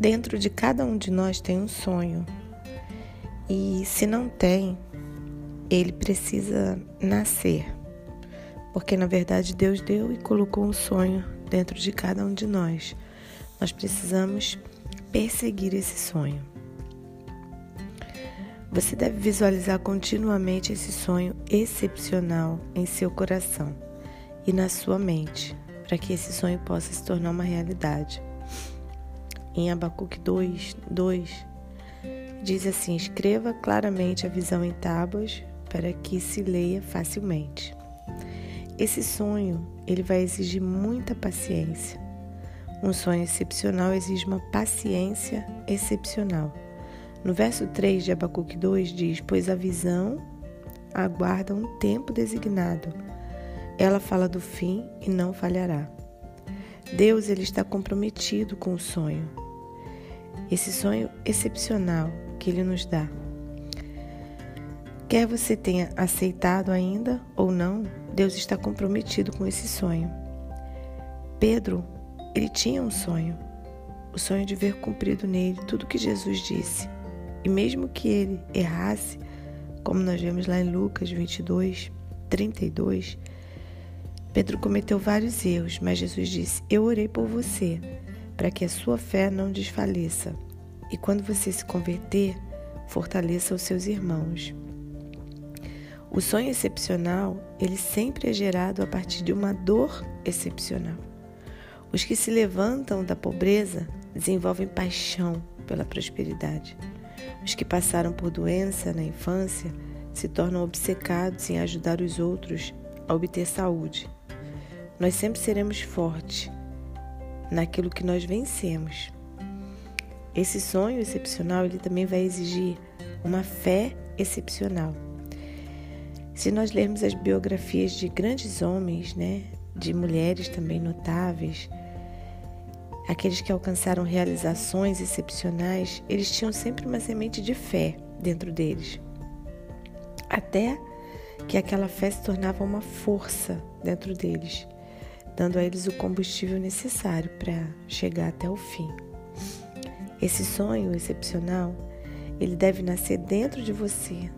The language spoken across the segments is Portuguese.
Dentro de cada um de nós tem um sonho. E se não tem, ele precisa nascer. Porque na verdade Deus deu e colocou um sonho dentro de cada um de nós. Nós precisamos perseguir esse sonho. Você deve visualizar continuamente esse sonho excepcional em seu coração e na sua mente, para que esse sonho possa se tornar uma realidade. Em Abacuque 2, 2, diz assim: Escreva claramente a visão em tábuas para que se leia facilmente. Esse sonho, ele vai exigir muita paciência. Um sonho excepcional exige uma paciência excepcional. No verso 3 de Abacuque 2 diz: Pois a visão aguarda um tempo designado. Ela fala do fim e não falhará. Deus ele está comprometido com o sonho. Esse sonho excepcional que ele nos dá. Quer você tenha aceitado ainda ou não, Deus está comprometido com esse sonho. Pedro, ele tinha um sonho, o sonho de ver cumprido nele tudo que Jesus disse. E mesmo que ele errasse, como nós vemos lá em Lucas 22, 32, Pedro cometeu vários erros, mas Jesus disse: Eu orei por você, para que a sua fé não desfaleça. E quando você se converter, fortaleça os seus irmãos. O sonho excepcional, ele sempre é gerado a partir de uma dor excepcional. Os que se levantam da pobreza desenvolvem paixão pela prosperidade. Os que passaram por doença na infância se tornam obcecados em ajudar os outros a obter saúde. Nós sempre seremos fortes naquilo que nós vencemos. Esse sonho excepcional ele também vai exigir uma fé excepcional. Se nós lermos as biografias de grandes homens, né, de mulheres também notáveis, Aqueles que alcançaram realizações excepcionais, eles tinham sempre uma semente de fé dentro deles. Até que aquela fé se tornava uma força dentro deles, dando a eles o combustível necessário para chegar até o fim. Esse sonho excepcional, ele deve nascer dentro de você.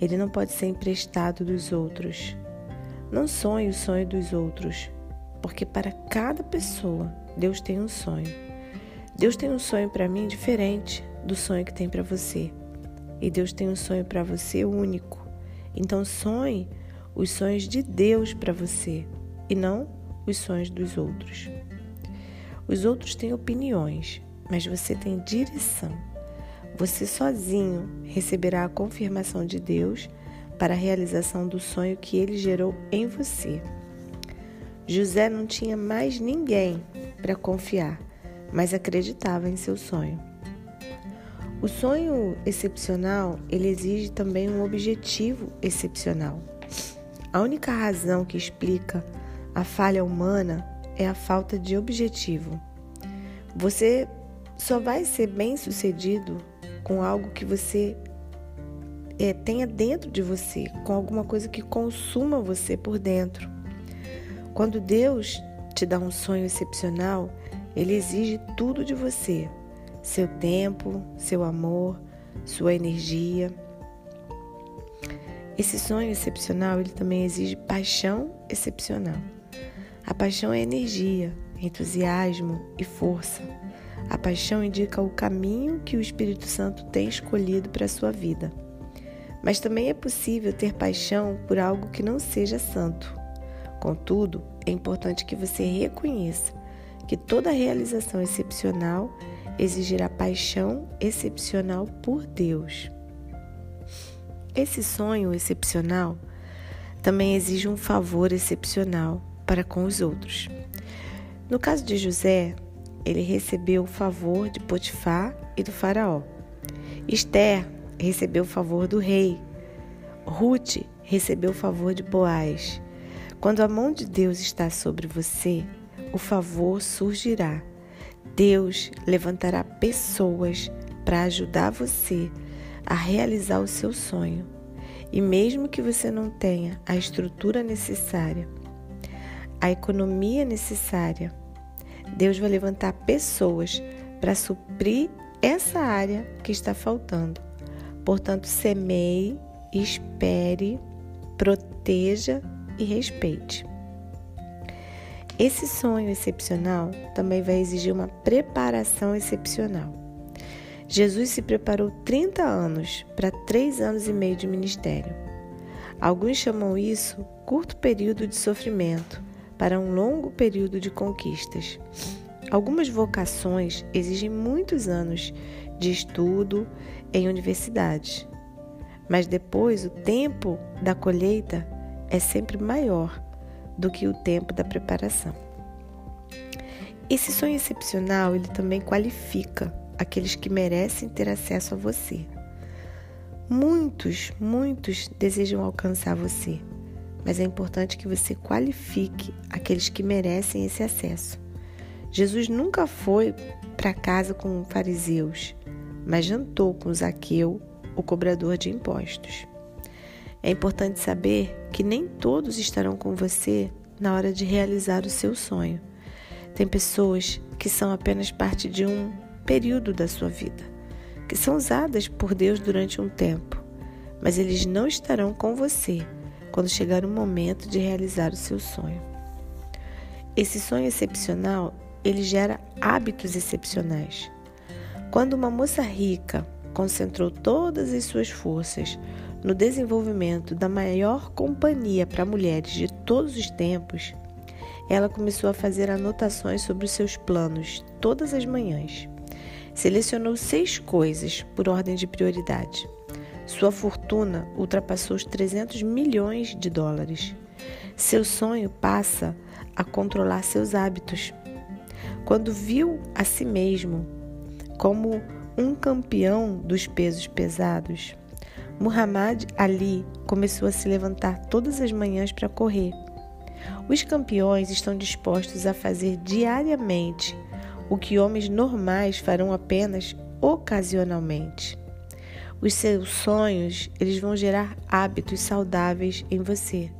Ele não pode ser emprestado dos outros. Não sonhe o sonho dos outros, porque para cada pessoa Deus tem um sonho. Deus tem um sonho para mim diferente do sonho que tem para você. E Deus tem um sonho para você único. Então sonhe os sonhos de Deus para você e não os sonhos dos outros. Os outros têm opiniões, mas você tem direção. Você sozinho receberá a confirmação de Deus para a realização do sonho que ele gerou em você. José não tinha mais ninguém para confiar, mas acreditava em seu sonho. O sonho excepcional, ele exige também um objetivo excepcional. A única razão que explica a falha humana é a falta de objetivo. Você só vai ser bem-sucedido com algo que você é, tenha dentro de você, com alguma coisa que consuma você por dentro. Quando Deus te dá um sonho excepcional, ele exige tudo de você: seu tempo, seu amor, sua energia. Esse sonho excepcional, ele também exige paixão excepcional. A paixão é energia, entusiasmo e força. A paixão indica o caminho que o Espírito Santo tem escolhido para a sua vida. Mas também é possível ter paixão por algo que não seja santo. Contudo, é importante que você reconheça que toda realização excepcional exigirá paixão excepcional por Deus. Esse sonho excepcional também exige um favor excepcional para com os outros. No caso de José, ele recebeu o favor de Potifar e do faraó. Esther recebeu o favor do rei. Ruth recebeu o favor de Boaz. Quando a mão de Deus está sobre você, o favor surgirá. Deus levantará pessoas para ajudar você a realizar o seu sonho. E mesmo que você não tenha a estrutura necessária, a economia necessária, Deus vai levantar pessoas para suprir essa área que está faltando. Portanto, semeie, espere, proteja e respeite. Esse sonho excepcional também vai exigir uma preparação excepcional. Jesus se preparou 30 anos para 3 anos e meio de ministério. Alguns chamam isso curto período de sofrimento para um longo período de conquistas. Algumas vocações exigem muitos anos de estudo em universidades, mas depois o tempo da colheita é sempre maior do que o tempo da preparação. Esse sonho excepcional ele também qualifica aqueles que merecem ter acesso a você. Muitos, muitos desejam alcançar você, mas é importante que você qualifique aqueles que merecem esse acesso. Jesus nunca foi para casa com fariseus, mas jantou com Zaqueu, o cobrador de impostos. É importante saber que nem todos estarão com você na hora de realizar o seu sonho. Tem pessoas que são apenas parte de um período da sua vida, que são usadas por Deus durante um tempo, mas eles não estarão com você quando chegar o momento de realizar o seu sonho. Esse sonho excepcional ele gera hábitos excepcionais. Quando uma moça rica concentrou todas as suas forças no desenvolvimento da maior companhia para mulheres de todos os tempos, ela começou a fazer anotações sobre os seus planos todas as manhãs. Selecionou seis coisas por ordem de prioridade. Sua fortuna ultrapassou os 300 milhões de dólares. Seu sonho passa a controlar seus hábitos quando viu a si mesmo como um campeão dos pesos pesados, Muhammad Ali começou a se levantar todas as manhãs para correr. Os campeões estão dispostos a fazer diariamente o que homens normais farão apenas ocasionalmente. Os seus sonhos, eles vão gerar hábitos saudáveis em você.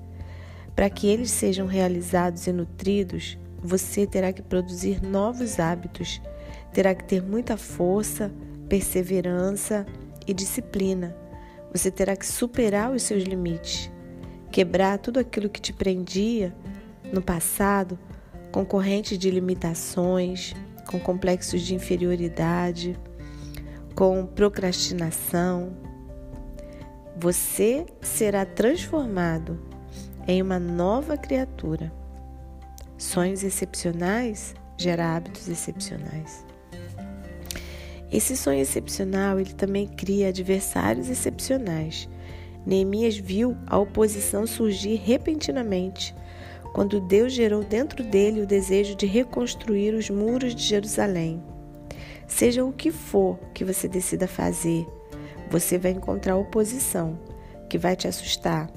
Para que eles sejam realizados e nutridos, você terá que produzir novos hábitos, terá que ter muita força, perseverança e disciplina. Você terá que superar os seus limites, quebrar tudo aquilo que te prendia no passado, com correntes de limitações, com complexos de inferioridade, com procrastinação. Você será transformado em uma nova criatura. Sonhos excepcionais geram hábitos excepcionais. Esse sonho excepcional ele também cria adversários excepcionais. Neemias viu a oposição surgir repentinamente quando Deus gerou dentro dele o desejo de reconstruir os muros de Jerusalém. Seja o que for que você decida fazer, você vai encontrar oposição que vai te assustar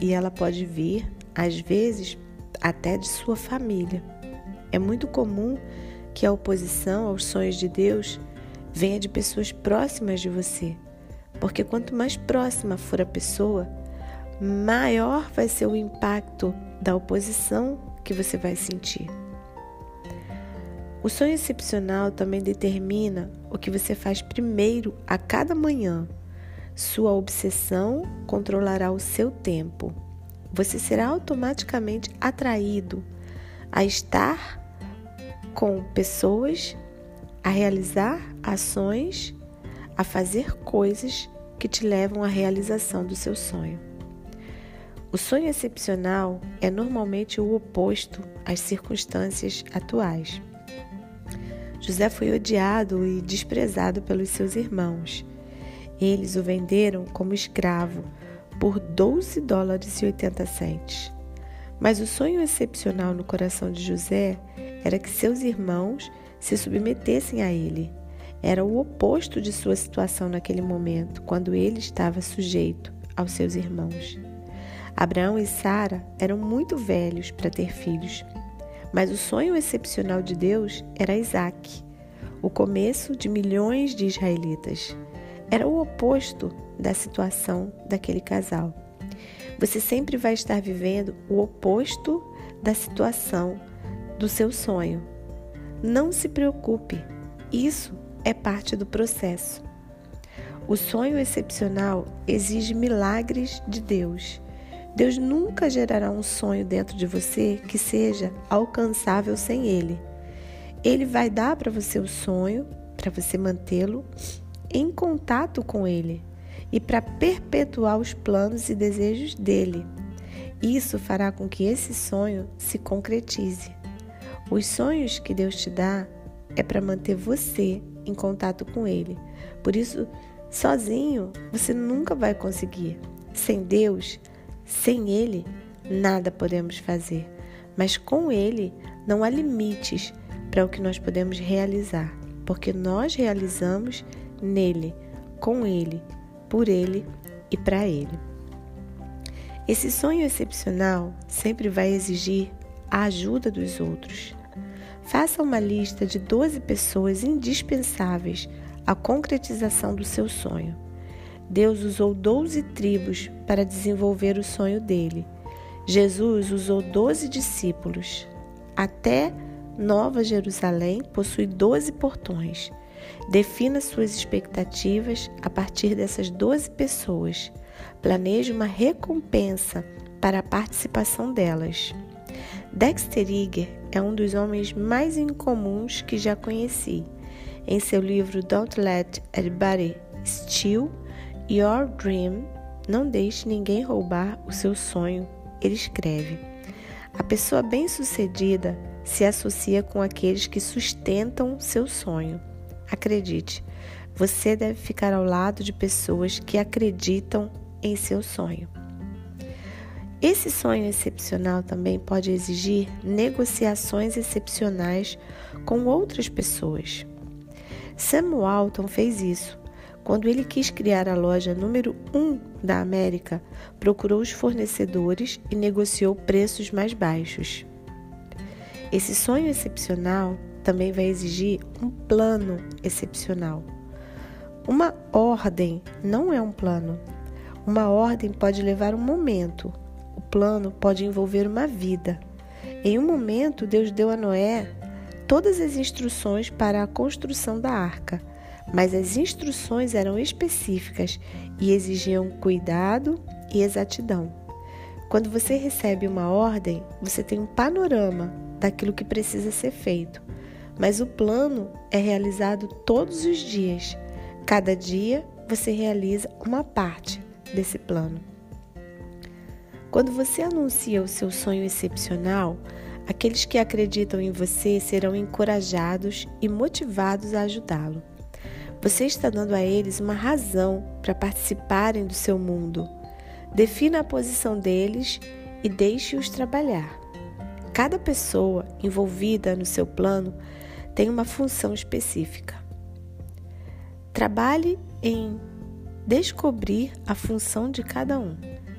e ela pode vir, às vezes, até de sua família. É muito comum que a oposição aos sonhos de Deus venha de pessoas próximas de você, porque quanto mais próxima for a pessoa, maior vai ser o impacto da oposição que você vai sentir. O sonho excepcional também determina o que você faz primeiro a cada manhã. Sua obsessão controlará o seu tempo você será automaticamente atraído a estar com pessoas, a realizar ações, a fazer coisas que te levam à realização do seu sonho. O sonho excepcional é normalmente o oposto às circunstâncias atuais. José foi odiado e desprezado pelos seus irmãos. Eles o venderam como escravo por 12 dólares e 80 centes. Mas o sonho excepcional no coração de José era que seus irmãos se submetessem a ele. Era o oposto de sua situação naquele momento, quando ele estava sujeito aos seus irmãos. Abraão e Sara eram muito velhos para ter filhos, mas o sonho excepcional de Deus era Isaac, o começo de milhões de israelitas. Era o oposto da situação daquele casal. Você sempre vai estar vivendo o oposto da situação do seu sonho. Não se preocupe, Isso é parte do processo. O sonho excepcional exige milagres de Deus. Deus nunca gerará um sonho dentro de você que seja alcançável sem ele. Ele vai dar para você o sonho, para você mantê-lo em contato com ele e para perpetuar os planos e desejos dele. Isso fará com que esse sonho se concretize. Os sonhos que Deus te dá é para manter você em contato com ele. Por isso, Sozinho você nunca vai conseguir. Sem Deus, sem Ele, nada podemos fazer. Mas com Ele não há limites para o que nós podemos realizar, porque nós realizamos nele, com Ele, por Ele e para Ele. Esse sonho excepcional sempre vai exigir a ajuda dos outros. Faça uma lista de 12 pessoas indispensáveis a concretização do seu sonho. Deus usou doze tribos para desenvolver o sonho dele. Jesus usou doze discípulos. Até Nova Jerusalém possui doze portões. Defina suas expectativas a partir dessas doze pessoas. Planeje uma recompensa para a participação delas. Dexter Eager é um dos homens mais incomuns que já conheci. Em seu livro Don't Let Anybody Steal Your Dream, Não Deixe Ninguém Roubar o Seu Sonho, ele escreve: A pessoa bem-sucedida se associa com aqueles que sustentam seu sonho. Acredite, você deve ficar ao lado de pessoas que acreditam em seu sonho. Esse sonho excepcional também pode exigir negociações excepcionais com outras pessoas. Sam Walton fez isso. Quando ele quis criar a loja número 1 um da América, procurou os fornecedores e negociou preços mais baixos. Esse sonho excepcional também vai exigir um plano excepcional. Uma ordem não é um plano. Uma ordem pode levar um momento. O plano pode envolver uma vida. Em um momento, Deus deu a Noé todas as instruções para a construção da arca, mas as instruções eram específicas e exigiam cuidado e exatidão. Quando você recebe uma ordem, você tem um panorama daquilo que precisa ser feito, mas o plano é realizado todos os dias. Cada dia você realiza uma parte desse plano. Quando você anuncia o seu sonho excepcional, Aqueles que acreditam em você serão encorajados e motivados a ajudá-lo. Você está dando a eles uma razão para participarem do seu mundo. Defina a posição deles e deixe-os trabalhar. Cada pessoa envolvida no seu plano tem uma função específica. Trabalhe em descobrir a função de cada um.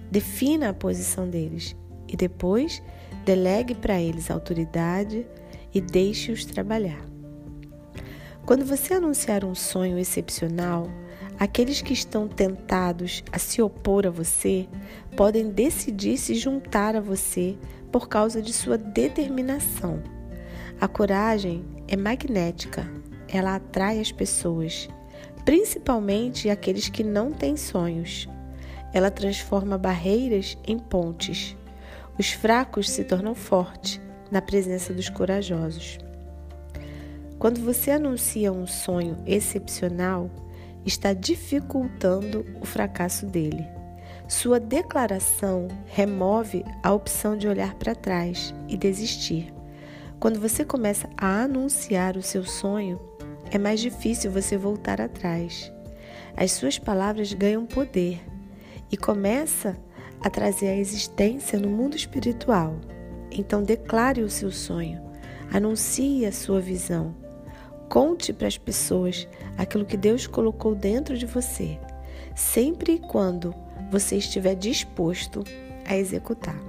Defina a posição deles e depois Delegue para eles autoridade e deixe-os trabalhar. Quando você anunciar um sonho excepcional, aqueles que estão tentados a se opor a você podem decidir se juntar a você por causa de sua determinação. A coragem é magnética, ela atrai as pessoas, principalmente aqueles que não têm sonhos. Ela transforma barreiras em pontes. Os fracos se tornam fortes na presença dos corajosos. Quando você anuncia um sonho excepcional, está dificultando o fracasso dele. Sua declaração remove a opção de olhar para trás e desistir. Quando você começa a anunciar o seu sonho, é mais difícil você voltar atrás. As suas palavras ganham poder e começa a trazer a existência no mundo espiritual. Então declare o seu sonho, anuncie a sua visão, conte para as pessoas aquilo que Deus colocou dentro de você, sempre e quando você estiver disposto a executar.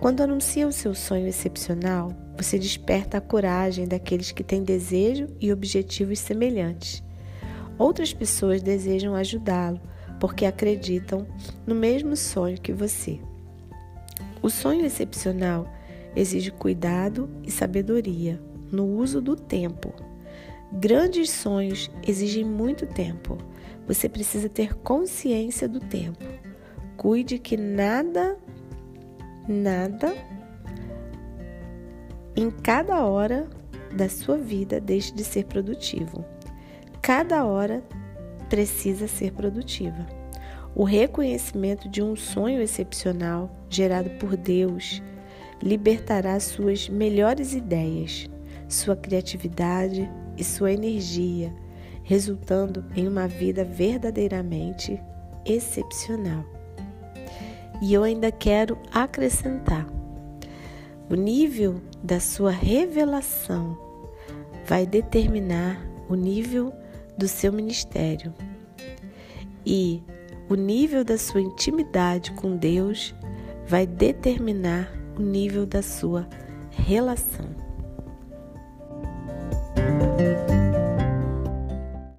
Quando anuncia o seu sonho excepcional, você desperta a coragem daqueles que têm desejo e objetivos semelhantes. Outras pessoas desejam ajudá-lo porque acreditam no mesmo sonho que você. O sonho excepcional exige cuidado e sabedoria no uso do tempo. Grandes sonhos exigem muito tempo. Você precisa ter consciência do tempo. Cuide que nada, nada, em cada hora da sua vida deixe de ser produtivo. Cada hora precisa ser produtiva. O reconhecimento de um sonho excepcional gerado por Deus libertará suas melhores ideias, sua criatividade e sua energia, resultando em uma vida verdadeiramente excepcional. E eu ainda quero acrescentar: o nível da sua revelação vai determinar o nível do seu ministério. E o nível da sua intimidade com Deus vai determinar o nível da sua relação.